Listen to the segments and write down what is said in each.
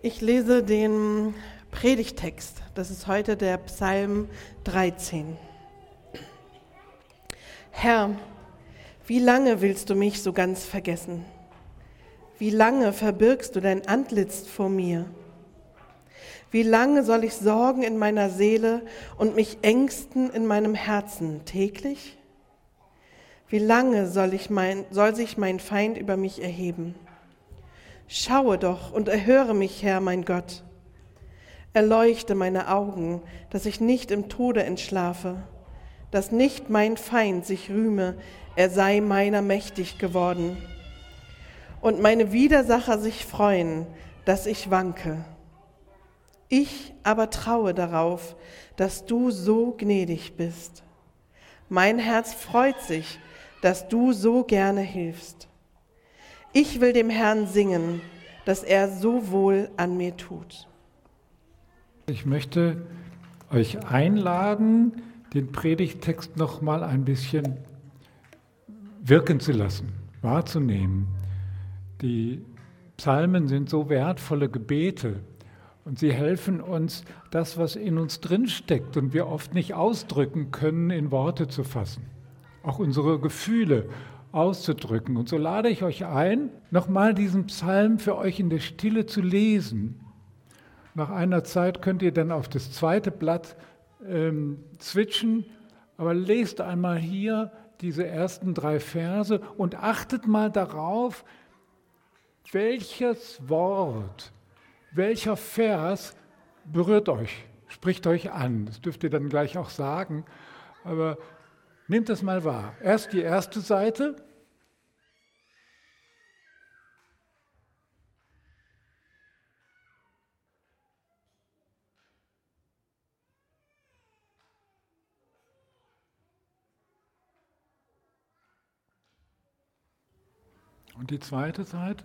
Ich lese den Predigtext. Das ist heute der Psalm 13. Herr, wie lange willst du mich so ganz vergessen? Wie lange verbirgst du dein Antlitz vor mir? Wie lange soll ich sorgen in meiner Seele und mich ängsten in meinem Herzen täglich? Wie lange soll, ich mein, soll sich mein Feind über mich erheben? Schaue doch und erhöre mich, Herr, mein Gott. Erleuchte meine Augen, dass ich nicht im Tode entschlafe, dass nicht mein Feind sich rühme, er sei meiner mächtig geworden. Und meine Widersacher sich freuen, dass ich wanke. Ich aber traue darauf, dass du so gnädig bist. Mein Herz freut sich, dass du so gerne hilfst. Ich will dem Herrn singen, dass er so wohl an mir tut. Ich möchte euch einladen, den Predigtext noch mal ein bisschen wirken zu lassen, wahrzunehmen. Die Psalmen sind so wertvolle Gebete und sie helfen uns, das, was in uns drinsteckt und wir oft nicht ausdrücken können, in Worte zu fassen. Auch unsere Gefühle, auszudrücken. Und so lade ich euch ein, nochmal diesen Psalm für euch in der Stille zu lesen. Nach einer Zeit könnt ihr dann auf das zweite Blatt ähm, switchen, aber lest einmal hier diese ersten drei Verse und achtet mal darauf, welches Wort, welcher Vers berührt euch, spricht euch an. Das dürft ihr dann gleich auch sagen, aber Nehmt das mal wahr. Erst die erste Seite. Und die zweite Seite?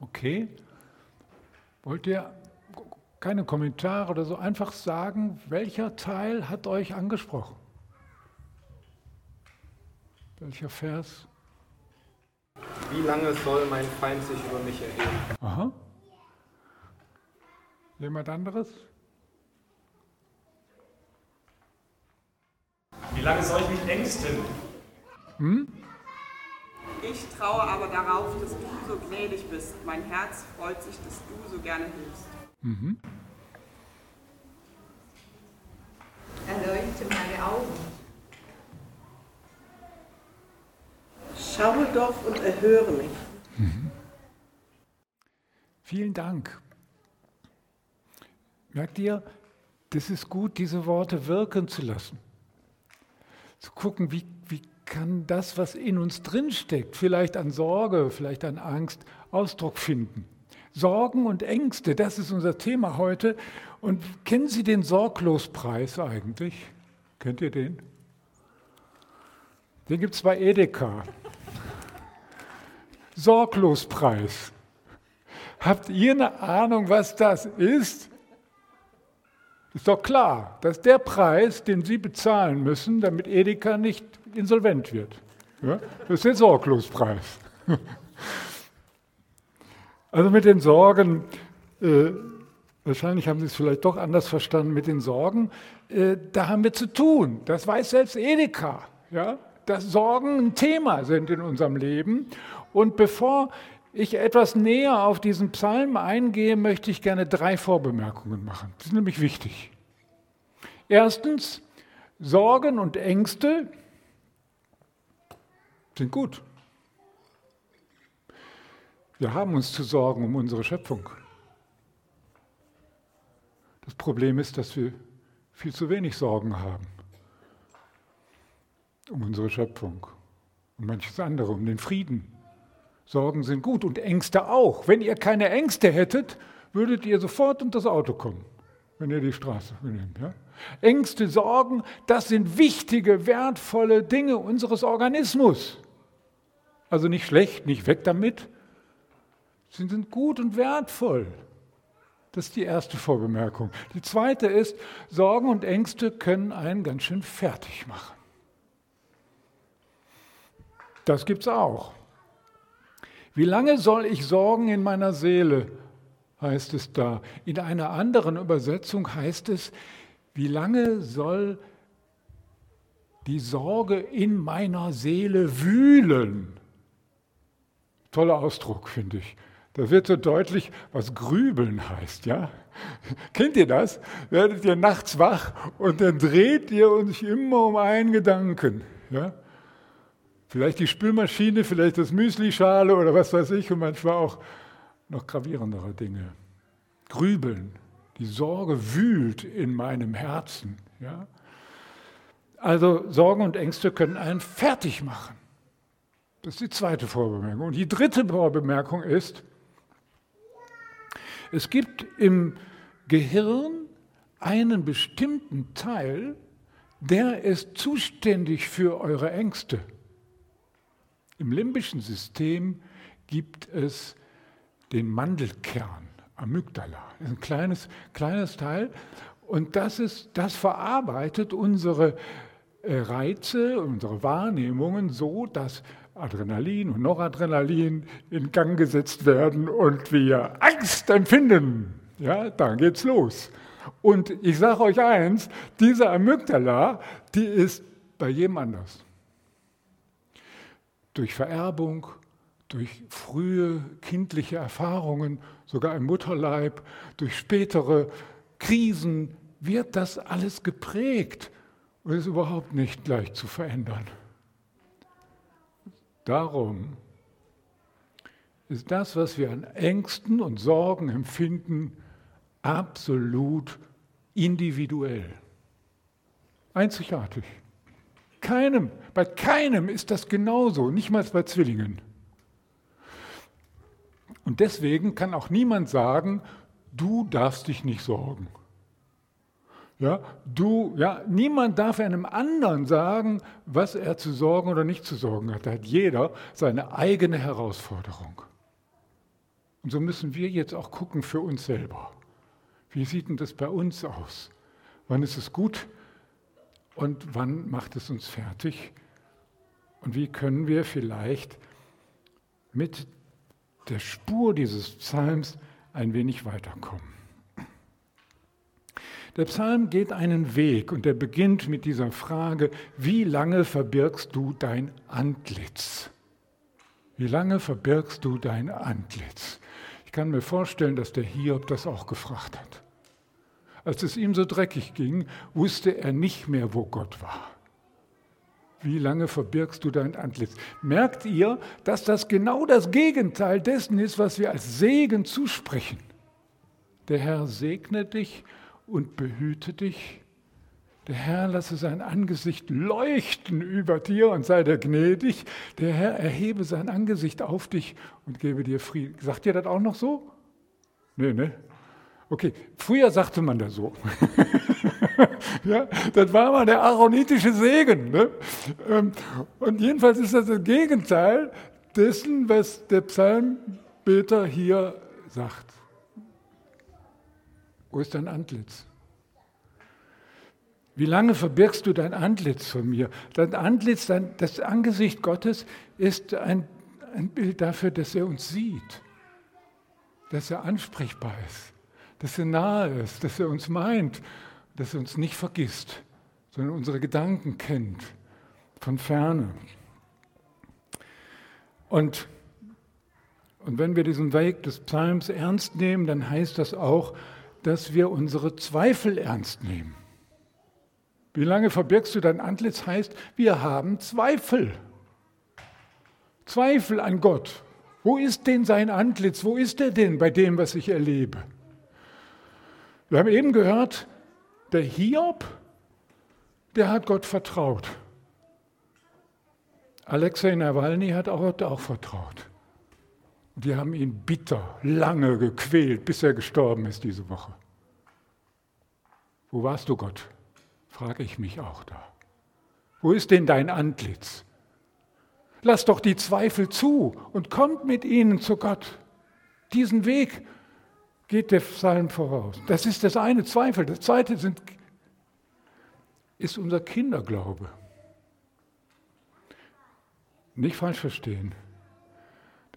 Okay. Wollt ihr keine Kommentare oder so einfach sagen, welcher Teil hat euch angesprochen? Welcher Vers? Wie lange soll mein Feind sich über mich erheben? Aha. Jemand anderes? Wie lange soll ich mich ängsten? Hm? Ich traue aber darauf, dass du so gnädig bist. Mein Herz freut sich, dass du so gerne hilfst. Mhm. Erleuchte meine Augen. Schaue doch und erhöre mich. Mhm. Vielen Dank. Merkt ihr, das ist gut, diese Worte wirken zu lassen. Zu gucken, wie, wie kann das, was in uns drinsteckt, vielleicht an Sorge, vielleicht an Angst, Ausdruck finden. Sorgen und Ängste, das ist unser Thema heute. Und kennen Sie den Sorglospreis eigentlich? Kennt ihr den? Den gibt es bei Edeka. Sorglospreis. Habt ihr eine Ahnung, was das ist? Ist doch klar, das ist der Preis, den Sie bezahlen müssen, damit Edeka nicht insolvent wird. Ja? Das ist der Sorglospreis. Also mit den Sorgen, äh, wahrscheinlich haben Sie es vielleicht doch anders verstanden, mit den Sorgen, äh, da haben wir zu tun. Das weiß selbst Edeka, ja? dass Sorgen ein Thema sind in unserem Leben. Und bevor ich etwas näher auf diesen Psalm eingehe, möchte ich gerne drei Vorbemerkungen machen. Das ist nämlich wichtig. Erstens, Sorgen und Ängste sind gut. Wir haben uns zu sorgen um unsere Schöpfung. Das Problem ist, dass wir viel zu wenig Sorgen haben um unsere Schöpfung und manches andere, um den Frieden. Sorgen sind gut und Ängste auch. Wenn ihr keine Ängste hättet, würdet ihr sofort unter das Auto kommen. wenn ihr die Straße nehmt. Ja? Ängste, Sorgen, das sind wichtige, wertvolle Dinge unseres Organismus. Also nicht schlecht, nicht weg damit. Sie sind gut und wertvoll. Das ist die erste Vorbemerkung. Die zweite ist, Sorgen und Ängste können einen ganz schön fertig machen. Das gibt es auch. Wie lange soll ich sorgen in meiner Seele, heißt es da. In einer anderen Übersetzung heißt es, wie lange soll die Sorge in meiner Seele wühlen? Toller Ausdruck, finde ich. Da wird so deutlich, was Grübeln heißt, ja? Kennt ihr das? Werdet ihr nachts wach und dann dreht ihr euch immer um einen Gedanken, ja? Vielleicht die Spülmaschine, vielleicht das Müslischale oder was weiß ich und manchmal auch noch gravierendere Dinge. Grübeln, die Sorge wühlt in meinem Herzen. Ja? Also Sorgen und Ängste können einen fertig machen. Das ist die zweite Vorbemerkung. Und die dritte Vorbemerkung ist, es gibt im Gehirn einen bestimmten Teil, der ist zuständig für eure Ängste. Im limbischen System gibt es den Mandelkern, Amygdala. Ein kleines, kleines Teil. Und das, ist, das verarbeitet unsere äh, Reize, unsere Wahrnehmungen so, dass Adrenalin und Noradrenalin in Gang gesetzt werden und wir Angst empfinden. Ja, dann geht's los. Und ich sage euch eins, diese Amygdala, die ist bei jedem anders durch Vererbung, durch frühe kindliche Erfahrungen, sogar im Mutterleib, durch spätere Krisen wird das alles geprägt und ist überhaupt nicht leicht zu verändern. Darum ist das, was wir an Ängsten und Sorgen empfinden, absolut individuell, einzigartig. Keinem, bei keinem ist das genauso, nicht mal bei Zwillingen. Und deswegen kann auch niemand sagen, du darfst dich nicht sorgen. Ja, du, ja, niemand darf einem anderen sagen, was er zu sorgen oder nicht zu sorgen hat. Da hat jeder seine eigene Herausforderung. Und so müssen wir jetzt auch gucken für uns selber. Wie sieht denn das bei uns aus? Wann ist es gut, und wann macht es uns fertig? Und wie können wir vielleicht mit der Spur dieses Psalms ein wenig weiterkommen? Der Psalm geht einen Weg und er beginnt mit dieser Frage, wie lange verbirgst du dein Antlitz? Wie lange verbirgst du dein Antlitz? Ich kann mir vorstellen, dass der Hiob das auch gefragt hat. Als es ihm so dreckig ging, wusste er nicht mehr, wo Gott war. Wie lange verbirgst du dein Antlitz? Merkt ihr, dass das genau das Gegenteil dessen ist, was wir als Segen zusprechen? Der Herr segne dich und behüte dich. Der Herr lasse sein Angesicht leuchten über dir und sei dir gnädig. Der Herr erhebe sein Angesicht auf dich und gebe dir Frieden. Sagt ihr das auch noch so? Nee, ne? Okay, früher sagte man das so. ja, das war mal der aaronitische Segen. Ne? Ähm, und jedenfalls ist das das Gegenteil dessen, was der Psalmbeter hier sagt. Wo ist dein Antlitz? Wie lange verbirgst du dein Antlitz von mir? Dein Antlitz, dein, das Angesicht Gottes ist ein, ein Bild dafür, dass er uns sieht, dass er ansprechbar ist dass er nahe ist, dass er uns meint, dass er uns nicht vergisst, sondern unsere Gedanken kennt von ferne. Und, und wenn wir diesen Weg des Psalms ernst nehmen, dann heißt das auch, dass wir unsere Zweifel ernst nehmen. Wie lange verbirgst du dein Antlitz heißt, wir haben Zweifel. Zweifel an Gott. Wo ist denn sein Antlitz? Wo ist er denn bei dem, was ich erlebe? Wir haben eben gehört, der Hiob, der hat Gott vertraut. Alexei Nawalny hat auch Gott auch vertraut. Die haben ihn bitter, lange gequält, bis er gestorben ist diese Woche. Wo warst du, Gott? Frage ich mich auch da. Wo ist denn dein Antlitz? Lass doch die Zweifel zu und kommt mit ihnen zu Gott. Diesen Weg geht der Psalm voraus. Das ist das eine Zweifel. Das zweite sind, ist unser Kinderglaube. Nicht falsch verstehen.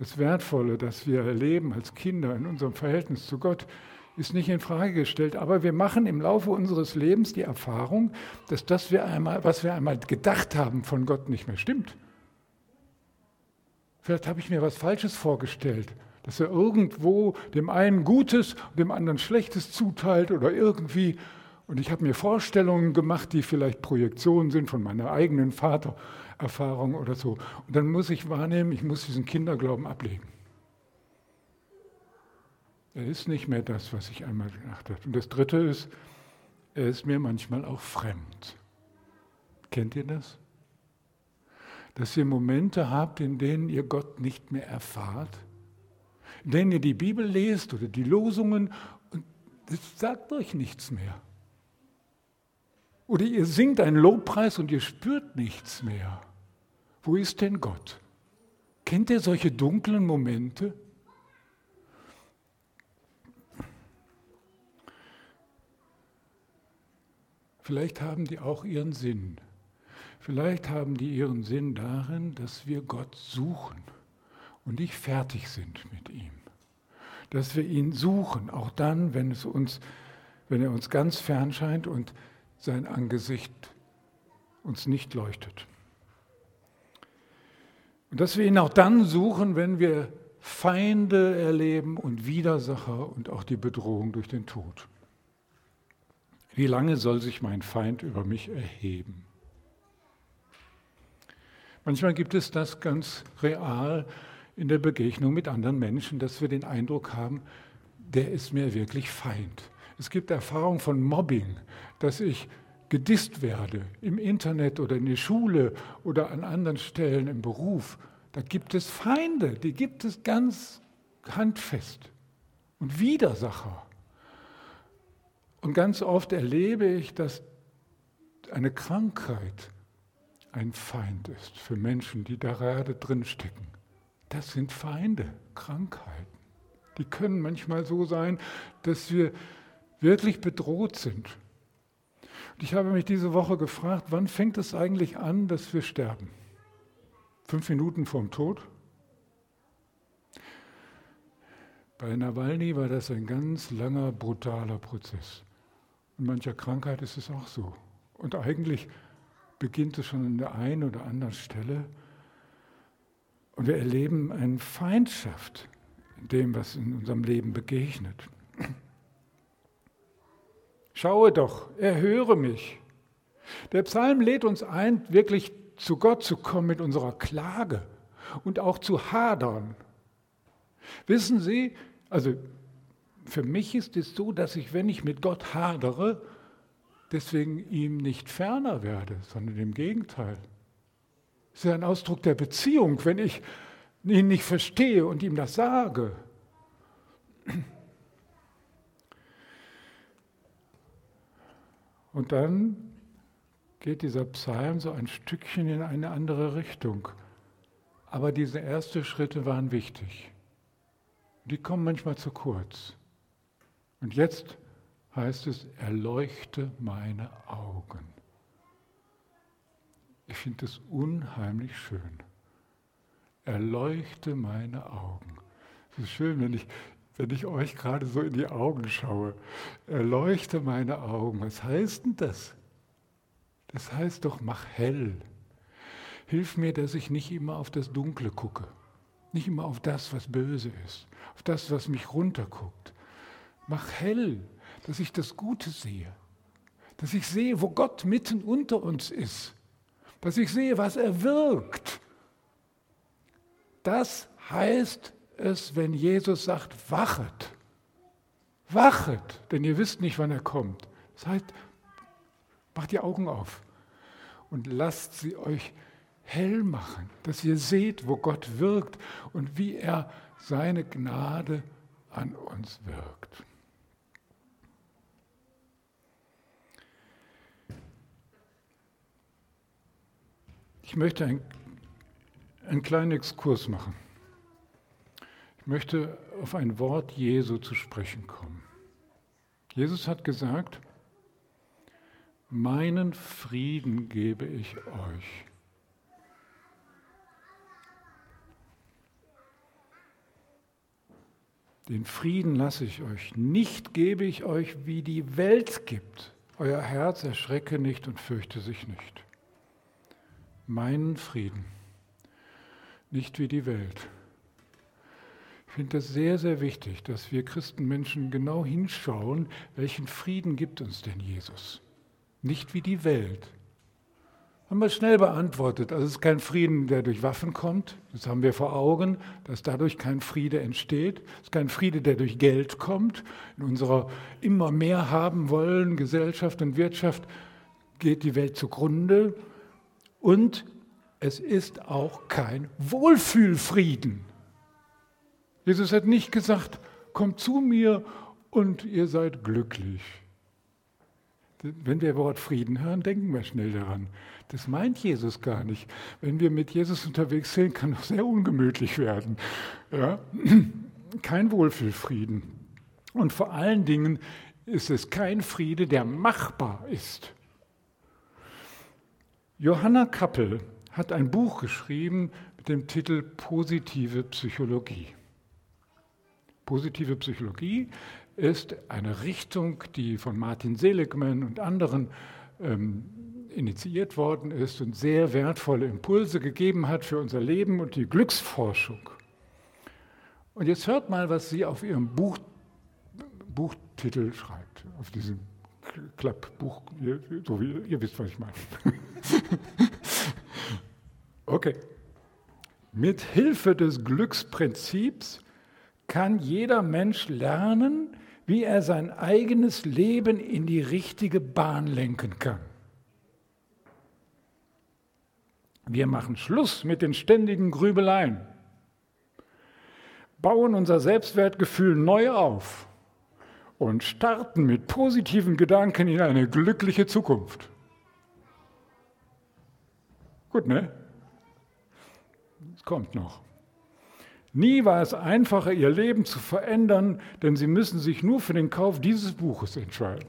Das Wertvolle, das wir erleben als Kinder in unserem Verhältnis zu Gott, ist nicht in Frage gestellt. Aber wir machen im Laufe unseres Lebens die Erfahrung, dass das, wir einmal, was wir einmal gedacht haben, von Gott nicht mehr stimmt. Vielleicht habe ich mir was Falsches vorgestellt, dass er irgendwo dem einen Gutes und dem anderen Schlechtes zuteilt oder irgendwie. Und ich habe mir Vorstellungen gemacht, die vielleicht Projektionen sind von meiner eigenen Vatererfahrung oder so. Und dann muss ich wahrnehmen, ich muss diesen Kinderglauben ablegen. Er ist nicht mehr das, was ich einmal gedacht habe. Und das Dritte ist, er ist mir manchmal auch fremd. Kennt ihr das? Dass ihr Momente habt, in denen ihr Gott nicht mehr erfahrt, in denen ihr die Bibel lest oder die Losungen und es sagt euch nichts mehr. Oder ihr singt einen Lobpreis und ihr spürt nichts mehr. Wo ist denn Gott? Kennt ihr solche dunklen Momente? Vielleicht haben die auch ihren Sinn. Vielleicht haben die ihren Sinn darin, dass wir Gott suchen und nicht fertig sind mit ihm. Dass wir ihn suchen, auch dann, wenn, es uns, wenn er uns ganz fern scheint und sein Angesicht uns nicht leuchtet. Und dass wir ihn auch dann suchen, wenn wir Feinde erleben und Widersacher und auch die Bedrohung durch den Tod. Wie lange soll sich mein Feind über mich erheben? Manchmal gibt es das ganz real in der Begegnung mit anderen Menschen, dass wir den Eindruck haben, der ist mir wirklich Feind. Es gibt Erfahrungen von Mobbing, dass ich gedisst werde im Internet oder in der Schule oder an anderen Stellen im Beruf. Da gibt es Feinde, die gibt es ganz handfest und Widersacher. Und ganz oft erlebe ich, dass eine Krankheit ein Feind ist für Menschen, die da gerade drin stecken. Das sind Feinde, Krankheiten. Die können manchmal so sein, dass wir wirklich bedroht sind. Ich habe mich diese Woche gefragt, wann fängt es eigentlich an, dass wir sterben? Fünf Minuten vorm Tod? Bei Nawalny war das ein ganz langer, brutaler Prozess. In mancher Krankheit ist es auch so. Und eigentlich beginnt es schon an der einen oder anderen Stelle. Und wir erleben eine Feindschaft in dem, was in unserem Leben begegnet. Schaue doch, erhöre mich. Der Psalm lädt uns ein, wirklich zu Gott zu kommen mit unserer Klage und auch zu hadern. Wissen Sie, also für mich ist es so, dass ich, wenn ich mit Gott hadere, deswegen ihm nicht ferner werde, sondern im Gegenteil. Es ist ein Ausdruck der Beziehung, wenn ich ihn nicht verstehe und ihm das sage. Und dann geht dieser Psalm so ein Stückchen in eine andere Richtung. Aber diese ersten Schritte waren wichtig. Die kommen manchmal zu kurz. Und jetzt heißt es, erleuchte meine Augen. Ich finde es unheimlich schön. Erleuchte meine Augen. Es ist schön, wenn ich, wenn ich euch gerade so in die Augen schaue. Erleuchte meine Augen. Was heißt denn das? Das heißt doch, mach hell. Hilf mir, dass ich nicht immer auf das Dunkle gucke. Nicht immer auf das, was böse ist. Auf das, was mich runterguckt Mach hell, dass ich das Gute sehe. Dass ich sehe, wo Gott mitten unter uns ist. Dass ich sehe, was er wirkt. Das heißt es, wenn Jesus sagt, wachet, wachet, denn ihr wisst nicht, wann er kommt. Das heißt, macht die Augen auf und lasst sie euch hell machen, dass ihr seht, wo Gott wirkt und wie er seine Gnade an uns wirkt. Ich möchte einen kleinen Exkurs machen. Ich möchte auf ein Wort Jesu zu sprechen kommen. Jesus hat gesagt, meinen Frieden gebe ich euch. Den Frieden lasse ich euch, nicht gebe ich euch, wie die Welt gibt. Euer Herz erschrecke nicht und fürchte sich nicht. Meinen Frieden, nicht wie die Welt. Ich finde das sehr, sehr wichtig, dass wir Christenmenschen genau hinschauen, welchen Frieden gibt uns denn Jesus? Nicht wie die Welt. Haben wir schnell beantwortet. Also es ist kein Frieden, der durch Waffen kommt. Das haben wir vor Augen, dass dadurch kein Friede entsteht. Es ist kein Friede, der durch Geld kommt. In unserer immer mehr haben wollen Gesellschaft und Wirtschaft geht die Welt zugrunde. Und es ist auch kein Wohlfühlfrieden. Jesus hat nicht gesagt, kommt zu mir und ihr seid glücklich. Wenn wir Wort Frieden hören, denken wir schnell daran. Das meint Jesus gar nicht. Wenn wir mit Jesus unterwegs sind, kann es sehr ungemütlich werden. Ja? Kein Wohlfühlfrieden. Und vor allen Dingen ist es kein Friede, der machbar ist. Johanna Kappel hat ein Buch geschrieben mit dem Titel Positive Psychologie. Positive Psychologie ist eine Richtung, die von Martin Seligman und anderen ähm, initiiert worden ist und sehr wertvolle Impulse gegeben hat für unser Leben und die Glücksforschung. Und jetzt hört mal, was sie auf ihrem Buch, Buchtitel schreibt, auf diesem Klappbuch, so wie ihr wisst, was ich meine. okay. Mit Hilfe des Glücksprinzips kann jeder Mensch lernen, wie er sein eigenes Leben in die richtige Bahn lenken kann. Wir machen Schluss mit den ständigen Grübeleien, bauen unser Selbstwertgefühl neu auf und starten mit positiven Gedanken in eine glückliche Zukunft. Gut, ne? Es kommt noch. Nie war es einfacher, ihr Leben zu verändern, denn sie müssen sich nur für den Kauf dieses Buches entscheiden.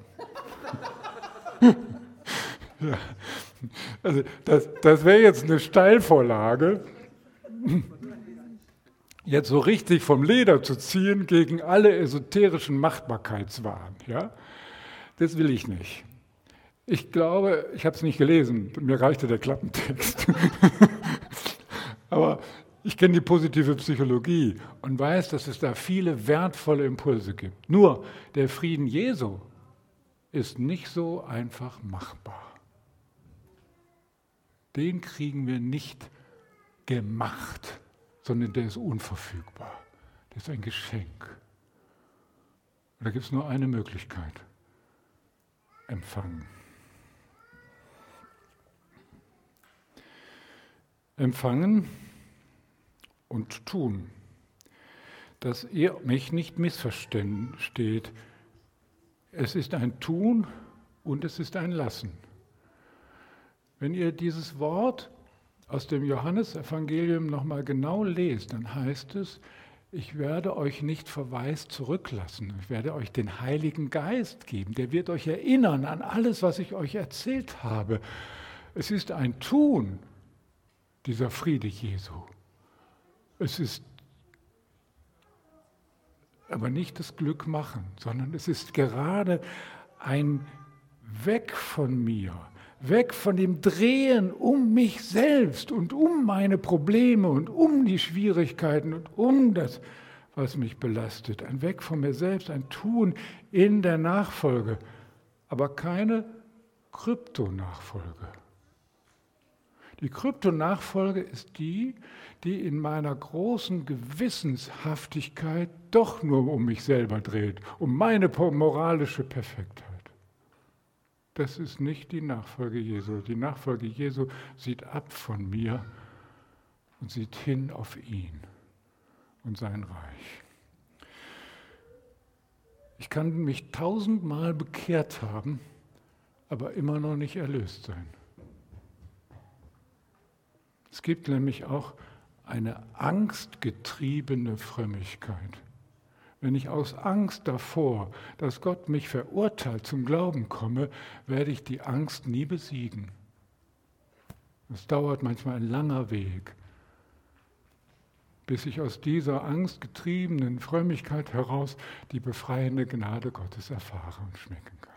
ja. Also das, das wäre jetzt eine Steilvorlage, jetzt so richtig vom Leder zu ziehen gegen alle esoterischen Machtbarkeitswahn. Ja? Das will ich nicht. Ich glaube, ich habe es nicht gelesen, mir reichte der Klappentext. Aber ich kenne die positive Psychologie und weiß, dass es da viele wertvolle Impulse gibt. Nur der Frieden Jesu ist nicht so einfach machbar. Den kriegen wir nicht gemacht, sondern der ist unverfügbar. Der ist ein Geschenk. Und da gibt es nur eine Möglichkeit. Empfangen. Empfangen und tun, dass ihr mich nicht missversteht. Es ist ein Tun und es ist ein Lassen. Wenn ihr dieses Wort aus dem Johannesevangelium nochmal genau lest, dann heißt es, ich werde euch nicht verwaist zurücklassen. Ich werde euch den Heiligen Geist geben. Der wird euch erinnern an alles, was ich euch erzählt habe. Es ist ein Tun, dieser Friede Jesu. Es ist aber nicht das Glück machen, sondern es ist gerade ein Weg von mir, weg von dem Drehen um mich selbst und um meine Probleme und um die Schwierigkeiten und um das, was mich belastet. Ein Weg von mir selbst, ein Tun in der Nachfolge, aber keine Kryptonachfolge. Die Kryptonachfolge ist die, die in meiner großen Gewissenshaftigkeit doch nur um mich selber dreht, um meine moralische Perfektheit. Das ist nicht die Nachfolge Jesu. Die Nachfolge Jesu sieht ab von mir und sieht hin auf ihn und sein Reich. Ich kann mich tausendmal bekehrt haben, aber immer noch nicht erlöst sein. Es gibt nämlich auch eine angstgetriebene Frömmigkeit. Wenn ich aus Angst davor, dass Gott mich verurteilt, zum Glauben komme, werde ich die Angst nie besiegen. Es dauert manchmal ein langer Weg, bis ich aus dieser angstgetriebenen Frömmigkeit heraus die befreiende Gnade Gottes erfahre und schmecken kann.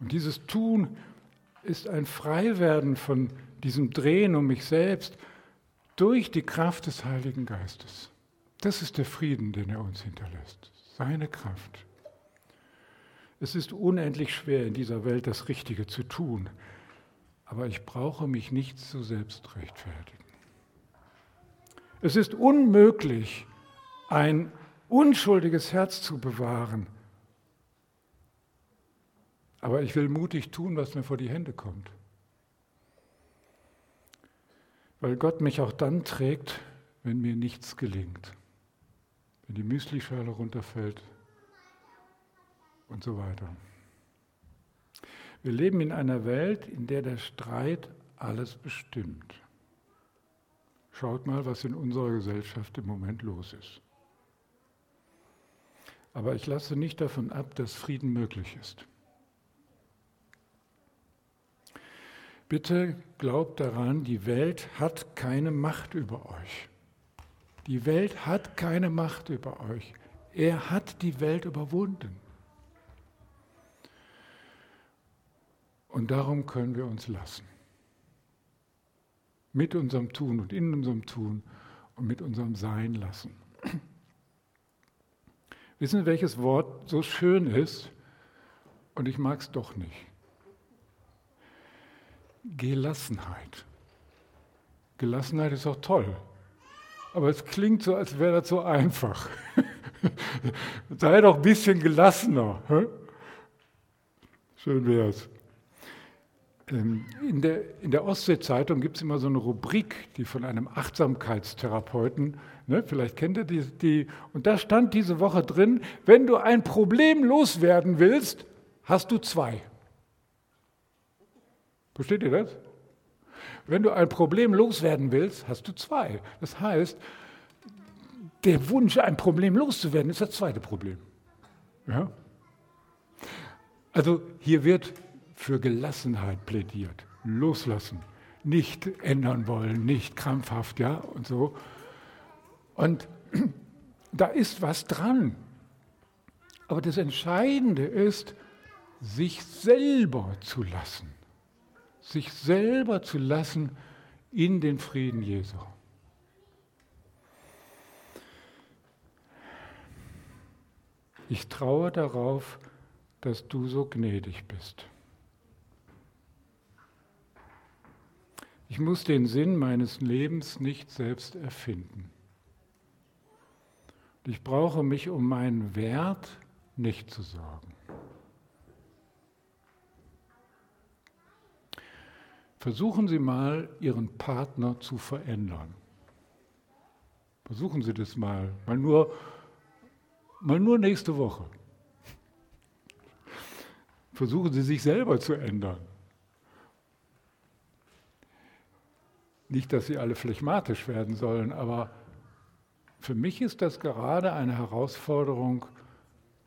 Und dieses Tun ist ein Freiwerden von diesem Drehen um mich selbst durch die Kraft des Heiligen Geistes. Das ist der Frieden, den er uns hinterlässt. Seine Kraft. Es ist unendlich schwer in dieser Welt das Richtige zu tun, aber ich brauche mich nicht zu selbst rechtfertigen. Es ist unmöglich, ein unschuldiges Herz zu bewahren, aber ich will mutig tun, was mir vor die Hände kommt. Weil Gott mich auch dann trägt, wenn mir nichts gelingt. Wenn die Müslischale runterfällt und so weiter. Wir leben in einer Welt, in der der Streit alles bestimmt. Schaut mal, was in unserer Gesellschaft im Moment los ist. Aber ich lasse nicht davon ab, dass Frieden möglich ist. Bitte glaubt daran, die Welt hat keine Macht über euch. Die Welt hat keine Macht über euch. Er hat die Welt überwunden. Und darum können wir uns lassen. Mit unserem Tun und in unserem Tun und mit unserem Sein lassen. Wissen Sie, welches Wort so schön ist? Und ich mag es doch nicht. Gelassenheit. Gelassenheit ist auch toll. Aber es klingt so, als wäre das so einfach. Sei doch ein bisschen gelassener. Schön wäre es. Ähm, in der, in der Ostsee-Zeitung gibt es immer so eine Rubrik, die von einem Achtsamkeitstherapeuten, ne, vielleicht kennt ihr die, die, und da stand diese Woche drin, wenn du ein Problem loswerden willst, hast du zwei. Versteht ihr das? Wenn du ein Problem loswerden willst, hast du zwei. Das heißt, der Wunsch, ein Problem loszuwerden, ist das zweite Problem. Ja? Also hier wird für Gelassenheit plädiert. Loslassen, nicht ändern wollen, nicht krampfhaft, ja, und so. Und da ist was dran. Aber das Entscheidende ist, sich selber zu lassen sich selber zu lassen in den Frieden Jesu. Ich traue darauf, dass du so gnädig bist. Ich muss den Sinn meines Lebens nicht selbst erfinden. Ich brauche mich um meinen Wert nicht zu sorgen. Versuchen Sie mal, Ihren Partner zu verändern. Versuchen Sie das mal, mal nur, mal nur nächste Woche. Versuchen Sie sich selber zu ändern. Nicht, dass Sie alle phlegmatisch werden sollen, aber für mich ist das gerade eine Herausforderung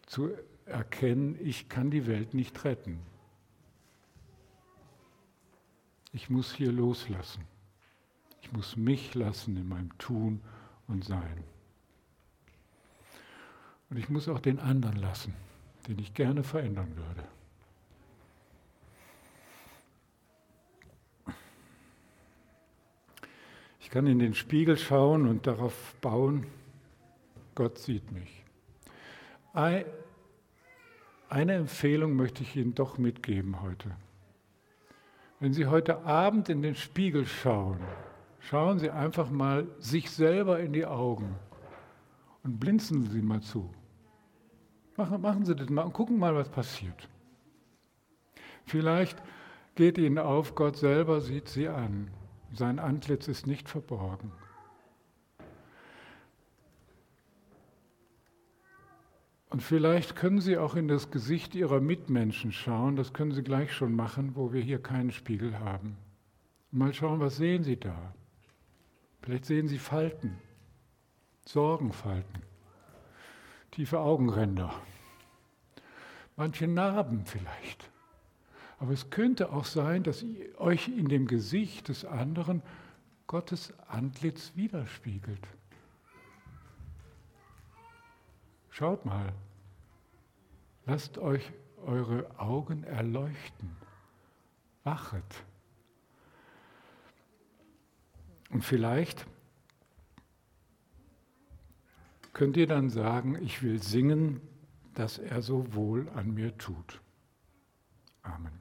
zu erkennen, ich kann die Welt nicht retten. Ich muss hier loslassen. Ich muss mich lassen in meinem Tun und Sein. Und ich muss auch den anderen lassen, den ich gerne verändern würde. Ich kann in den Spiegel schauen und darauf bauen, Gott sieht mich. Eine Empfehlung möchte ich Ihnen doch mitgeben heute. Wenn Sie heute Abend in den Spiegel schauen, schauen Sie einfach mal sich selber in die Augen und blinzeln Sie mal zu. Machen, machen Sie das mal und gucken mal, was passiert. Vielleicht geht Ihnen auf, Gott selber sieht Sie an. Sein Antlitz ist nicht verborgen. Und vielleicht können Sie auch in das Gesicht Ihrer Mitmenschen schauen, das können Sie gleich schon machen, wo wir hier keinen Spiegel haben. Mal schauen, was sehen Sie da? Vielleicht sehen Sie Falten, Sorgenfalten, tiefe Augenränder, manche Narben vielleicht. Aber es könnte auch sein, dass euch in dem Gesicht des anderen Gottes Antlitz widerspiegelt. Schaut mal, lasst euch eure Augen erleuchten, wachet. Und vielleicht könnt ihr dann sagen, ich will singen, dass er so wohl an mir tut. Amen.